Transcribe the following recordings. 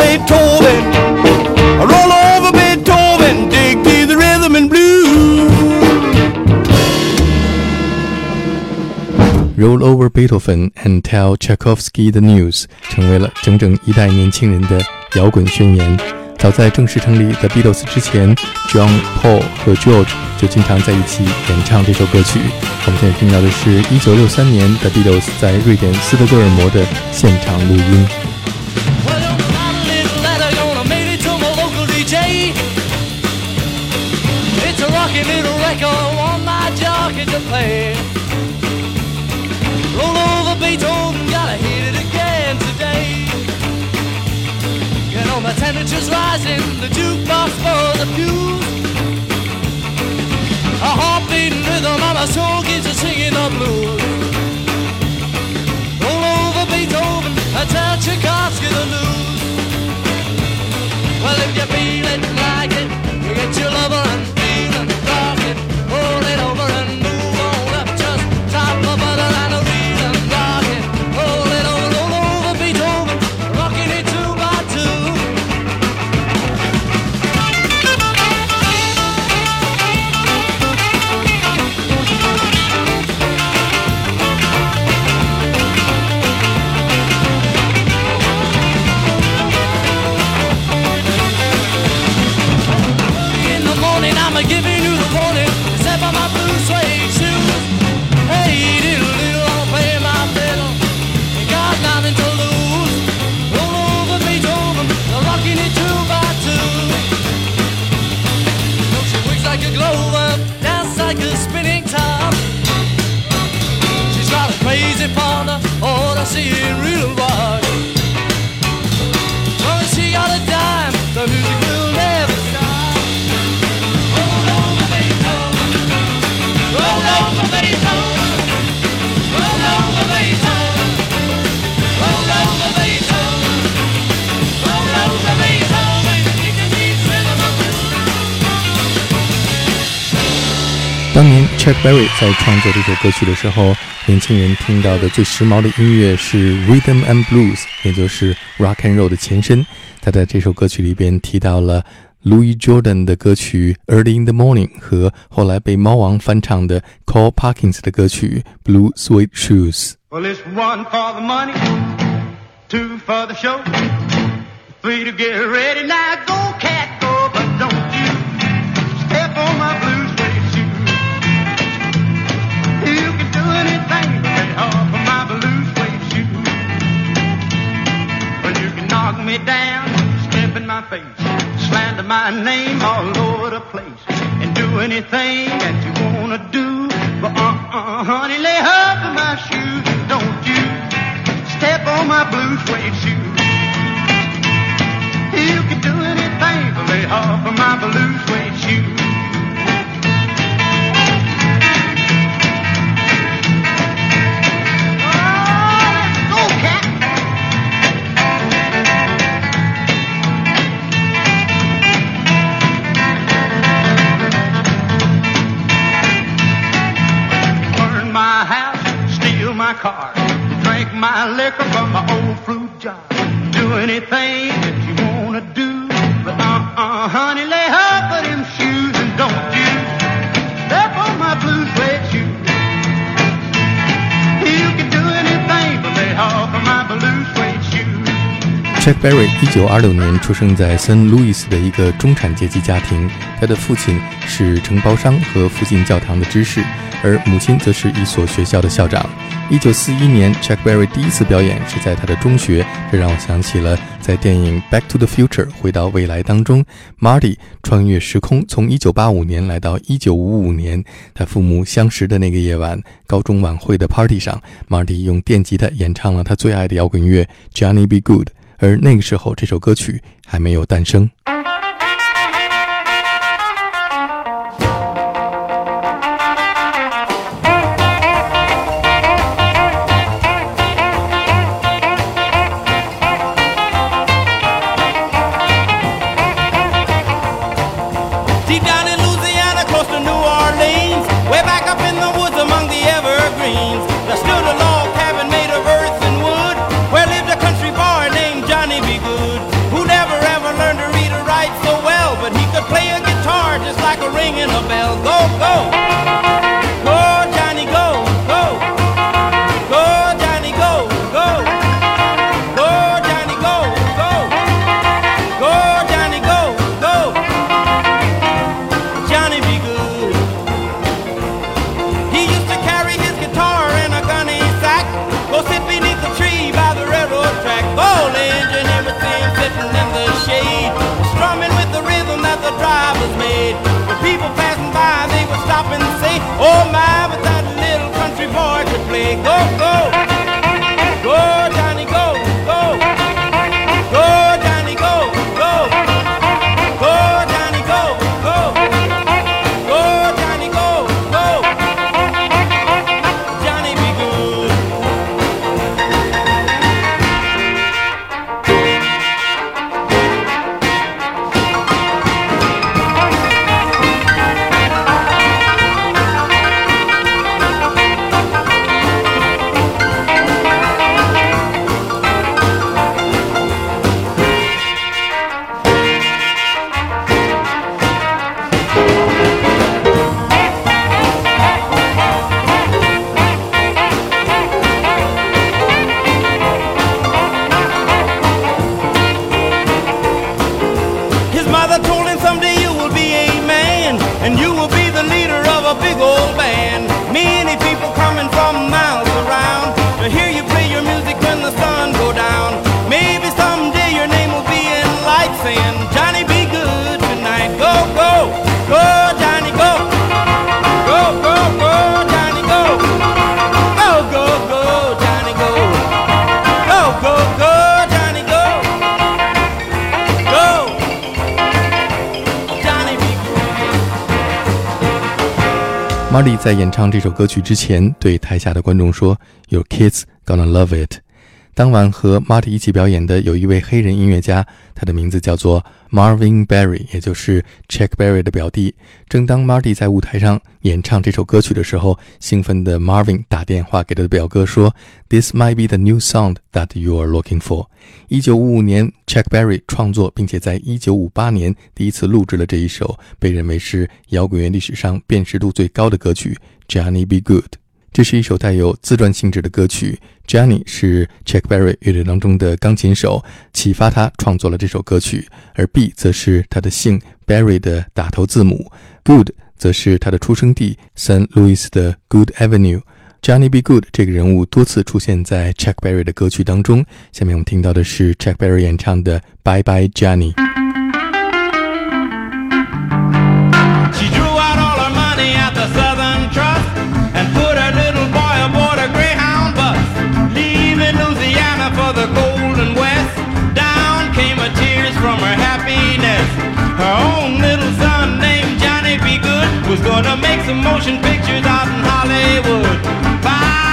Roll over Beethoven. I roll over Beethoven. Dig to the rhythm and blues. Roll over Beethoven and tell Tchaikovsky the news 成为了整整一代年轻人的摇滚宣言。早在正式成立 The Beatles 之前，John、Paul 和 George 就经常在一起演唱这首歌曲。我们现在听到的是1963年 The Beatles 在瑞典斯德哥尔摩的现场录音。Temperature's rising, the jukebox for the fuse. A heart beating rhythm, and my soul keeps a singing the blues. Roll over Beethoven, I tell Tchaikovsky the news. Well, if you feel it like it, you get your lover Chuck Berry 在创作这首歌曲的时候，年轻人听到的最时髦的音乐是 Rhythm and Blues，也就是 Rock and Roll 的前身。他在这首歌曲里边提到了 Louis Jordan 的歌曲《Early in the Morning》和后来被猫王翻唱的 Cole Parkins 的歌曲《Blue Suede Shoes》。Well, it's one for the money, two for the show, three to get ready. Now go, me down, step in my face, slander my name all over the place, and do anything that you wanna do. But uh-uh, honey, lay off of my shoes, don't you step on my blue suede shoe. You can do anything but lay off of my blue suede shoe. Liquor from my old fruit jar. Do anything that you wanna do, but uh-uh, honey, lay off of them shoes and don't you step on my blue suede shoe. You can do anything but lay off of my blue suede shoe. Chuck Berry 一九二六年出生在森路易斯的一个中产阶级家庭，他的父亲是承包商和附近教堂的知识，而母亲则是一所学校的校长。一九四一年，Chuck Berry 第一次表演是在他的中学，这让我想起了在电影《Back to the Future》回到未来当中，Marty 穿越时空，从一九八五年来到一九五五年，他父母相识的那个夜晚，高中晚会的 party 上，Marty 用电吉他演唱了他最爱的摇滚乐《Johnny Be Good》。而那个时候，这首歌曲还没有诞生。在演唱这首歌曲之前，对台下的观众说：“Your kids gonna love it。”当晚和 Marty 一起表演的有一位黑人音乐家，他的名字叫做 Marvin Berry，也就是 Chuck Berry 的表弟。正当 Marty 在舞台上演唱这首歌曲的时候，兴奋的 Marvin 打电话给他的表哥说：“This might be the new sound that you are looking for。”一九五五年，Chuck Berry 创作，并且在一九五八年第一次录制了这一首被认为是摇滚乐历史上辨识度最高的歌曲《Johnny Be Good》。这是一首带有自传性质的歌曲。Johnny 是 Chuck Berry 乐队当中的钢琴手，启发他创作了这首歌曲。而 B 则是他的姓 Berry 的打头字母，Good 则是他的出生地 San Luis 的 Good Avenue。Johnny Be Good 这个人物多次出现在 Chuck Berry 的歌曲当中。下面我们听到的是 Chuck Berry 演唱的《Bye Bye Johnny》。Was gonna make some motion pictures out in Hollywood. Bye,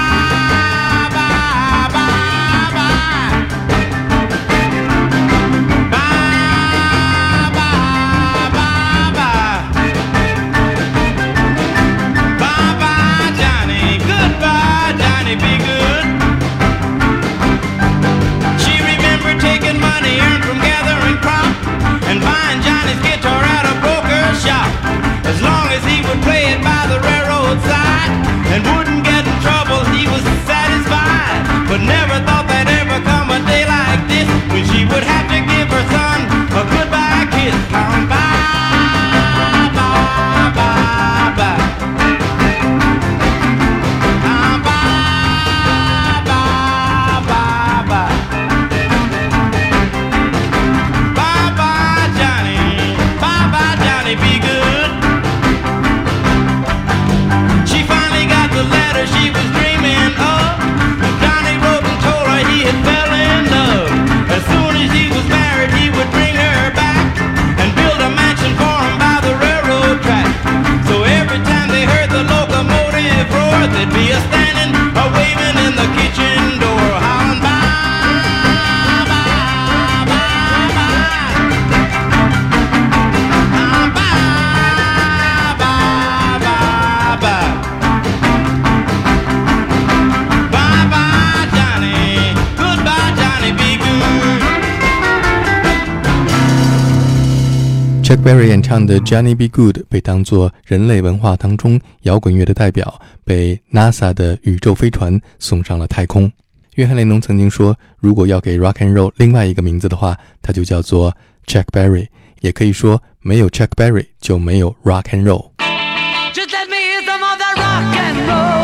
Chuck Berry 演唱的《Johnny Be Good》被当作人类文化当中摇滚乐的代表，被 NASA 的宇宙飞船送上了太空。约翰雷侬曾经说，如果要给 Rock and Roll 另外一个名字的话，它就叫做 Chuck Berry。也可以说，没有 Chuck Berry 就没有 Rock and Roll。Just let me hear some of that rock and roll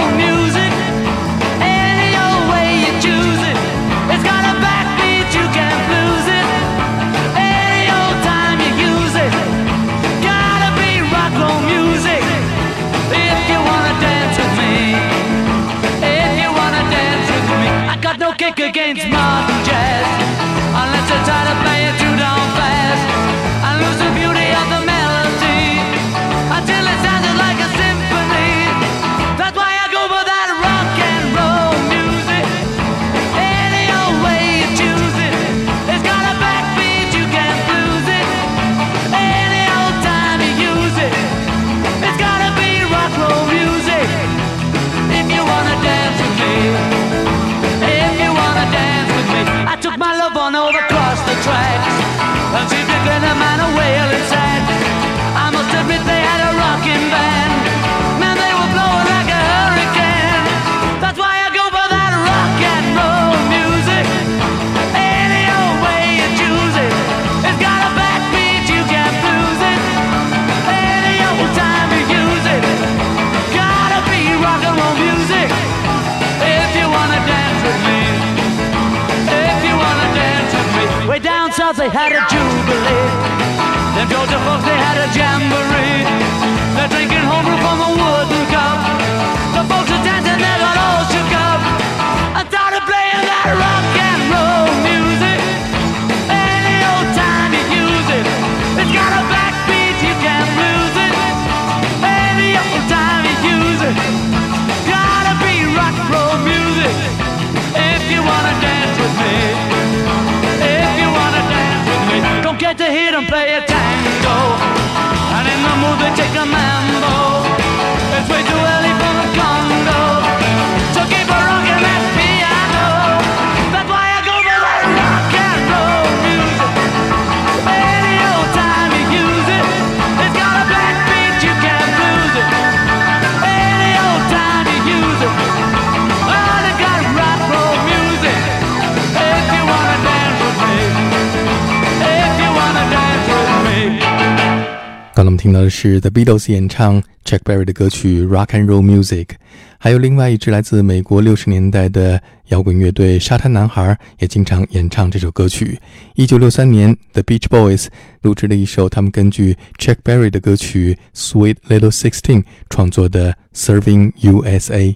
kick against modern jazz. Had a jubilee. Them Georgia folks they had a jamboree. They're drinking homebrew from a wooden to hear them play a tango. And in the mood they take a mambo. 听到的是 The Beatles 演唱 Chuck Berry 的歌曲《Rock and Roll Music》，还有另外一支来自美国六十年代的摇滚乐队沙滩男孩也经常演唱这首歌曲。一九六三年，The Beach Boys 录制了一首他们根据 Chuck Berry 的歌曲《Sweet Little Sixteen》创作的《Serving USA》。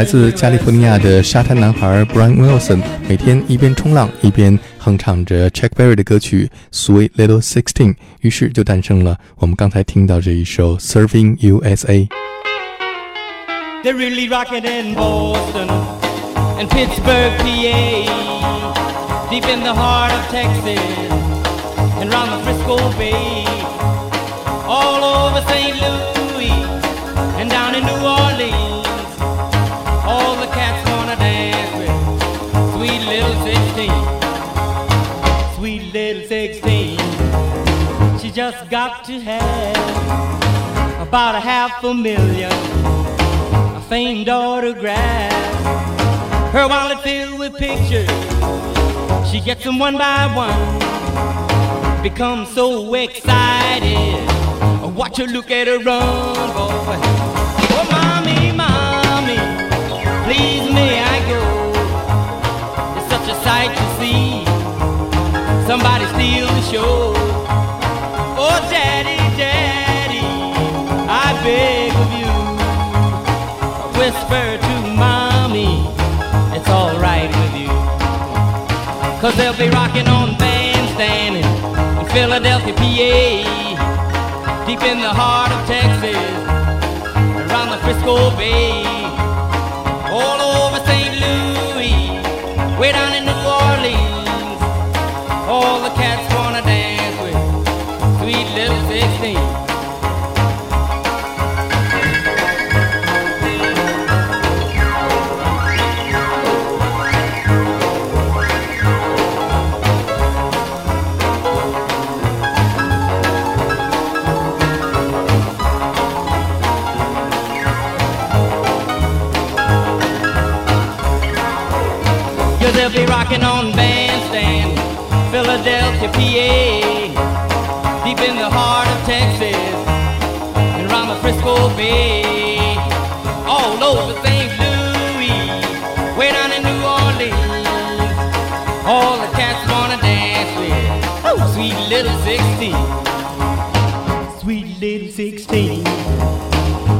来自加利福尼亚的沙滩男孩 Brian Wilson 每天一边冲浪一边哼唱着 Chuck Berry 的歌曲《Sweet Little Sixteen》，于是就诞生了我们刚才听到这一首《Surfin' USA》。They're really rocking in Boston and Pittsburgh, PA, deep in the heart of Texas and the Frisco Bay, all over St. Louis and down in New Orleans. Little 16, sweet little 16. She just got to have about a half a million a famed autograph. Her wallet filled with pictures. She gets them one by one. Becomes so excited. I watch her look at her run, boy. Oh, mommy, mommy, please may I Somebody steal the show. Oh, daddy, daddy, I beg of you whisper to mommy it's alright with you. Cause they'll be rocking on bandstand in Philadelphia, PA, deep in the heart of Texas, around the Frisco Bay, PA, deep in the heart of Texas, and around the Frisco Bay, all over St. Louis, way down in New Orleans, all the cats wanna dance with. Oh, sweet little 16, sweet little 16.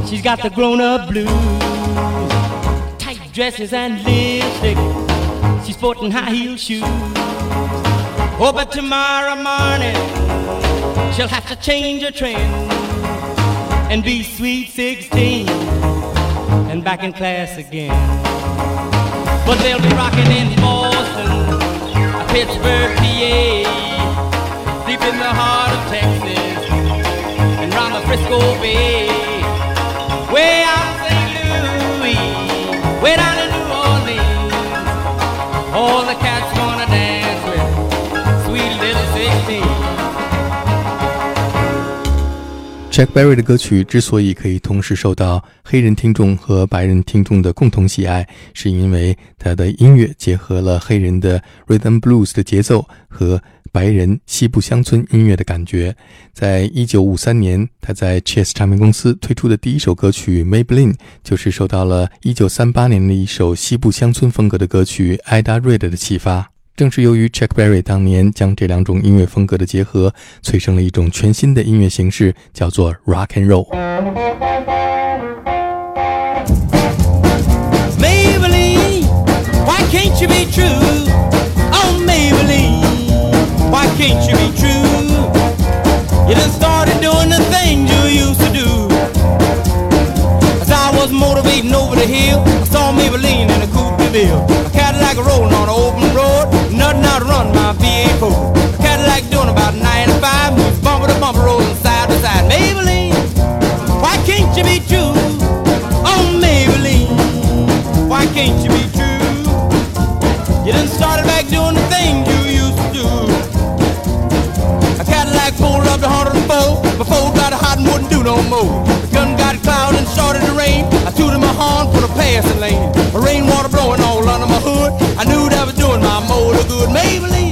She's got the grown-up blues, tight dresses and lipstick. She's sporting high heel shoes. Oh, but tomorrow morning she'll have to change her trend and be sweet 16 and back in class again. But they'll be rocking in Boston, Pittsburgh, PA, deep in the heart of Texas and round the Frisco Bay, way out Jack Berry 的歌曲之所以可以同时受到黑人听众和白人听众的共同喜爱，是因为他的音乐结合了黑人的 rhythm blues 的节奏和白人西部乡村音乐的感觉。在一九五三年，他在 Chess 唱片公司推出的第一首歌曲《Maybelline》，就是受到了一九三八年的一首西部乡村风格的歌曲《Ida Red》的启发。正是由于 Chuck Berry 当年将这两种音乐风格的结合，催生了一种全新的音乐形式，叫做 Rock and Roll。 Maybelline, why can't you be true? Oh, Maybelline, why can't you be true? You done started doing the things you used to do. As I was motivating over the hill, I saw Maybelline in a coupe de ville. A Cadillac rolling on an open Oh, Maybelline, why can't you be true? You back doing the you used to do. Cadillac pulled up to 104 before it got hot and wouldn't do no more. The gun got and started to rain. I tooted my horn for the passing lane. Rainwater blowing all under my hood. I knew that was doing my motor good. Maybelline,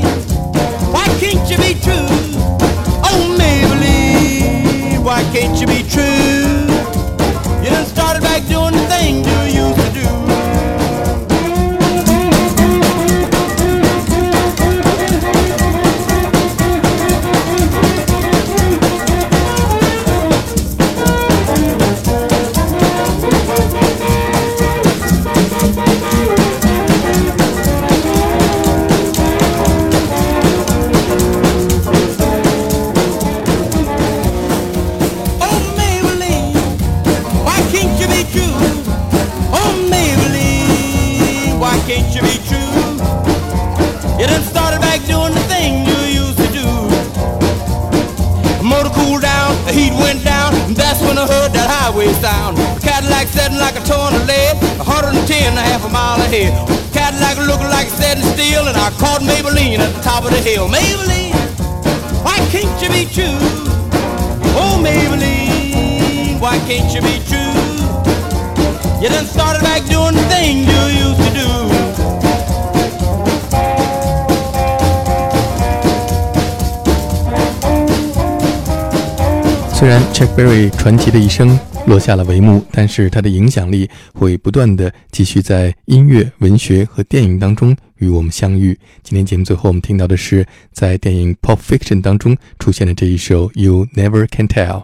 虽然 Chuck Berry 传奇的一生落下了帷幕，但是他的影响力会不断的继续在音乐、文学和电影当中与我们相遇。今天节目最后我们听到的是在电影《Pop Fiction》当中出现的这一首《You Never Can Tell》。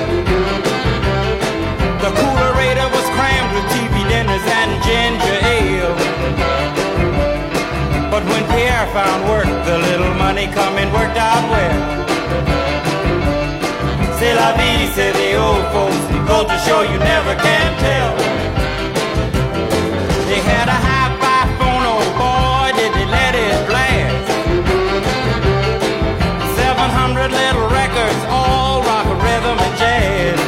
cookies and ginger ale. But when Pierre found work, the little money coming worked out well. C'est la vie, said the old folks. The culture show you never can tell. They had a high five phone, oh boy, did they let it blast. 700 little records, all rock, rhythm, and jazz.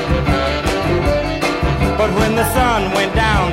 But when the sun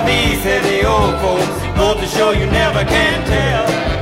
Vie, say the old folks. Go to show you never can tell.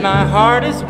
My heart is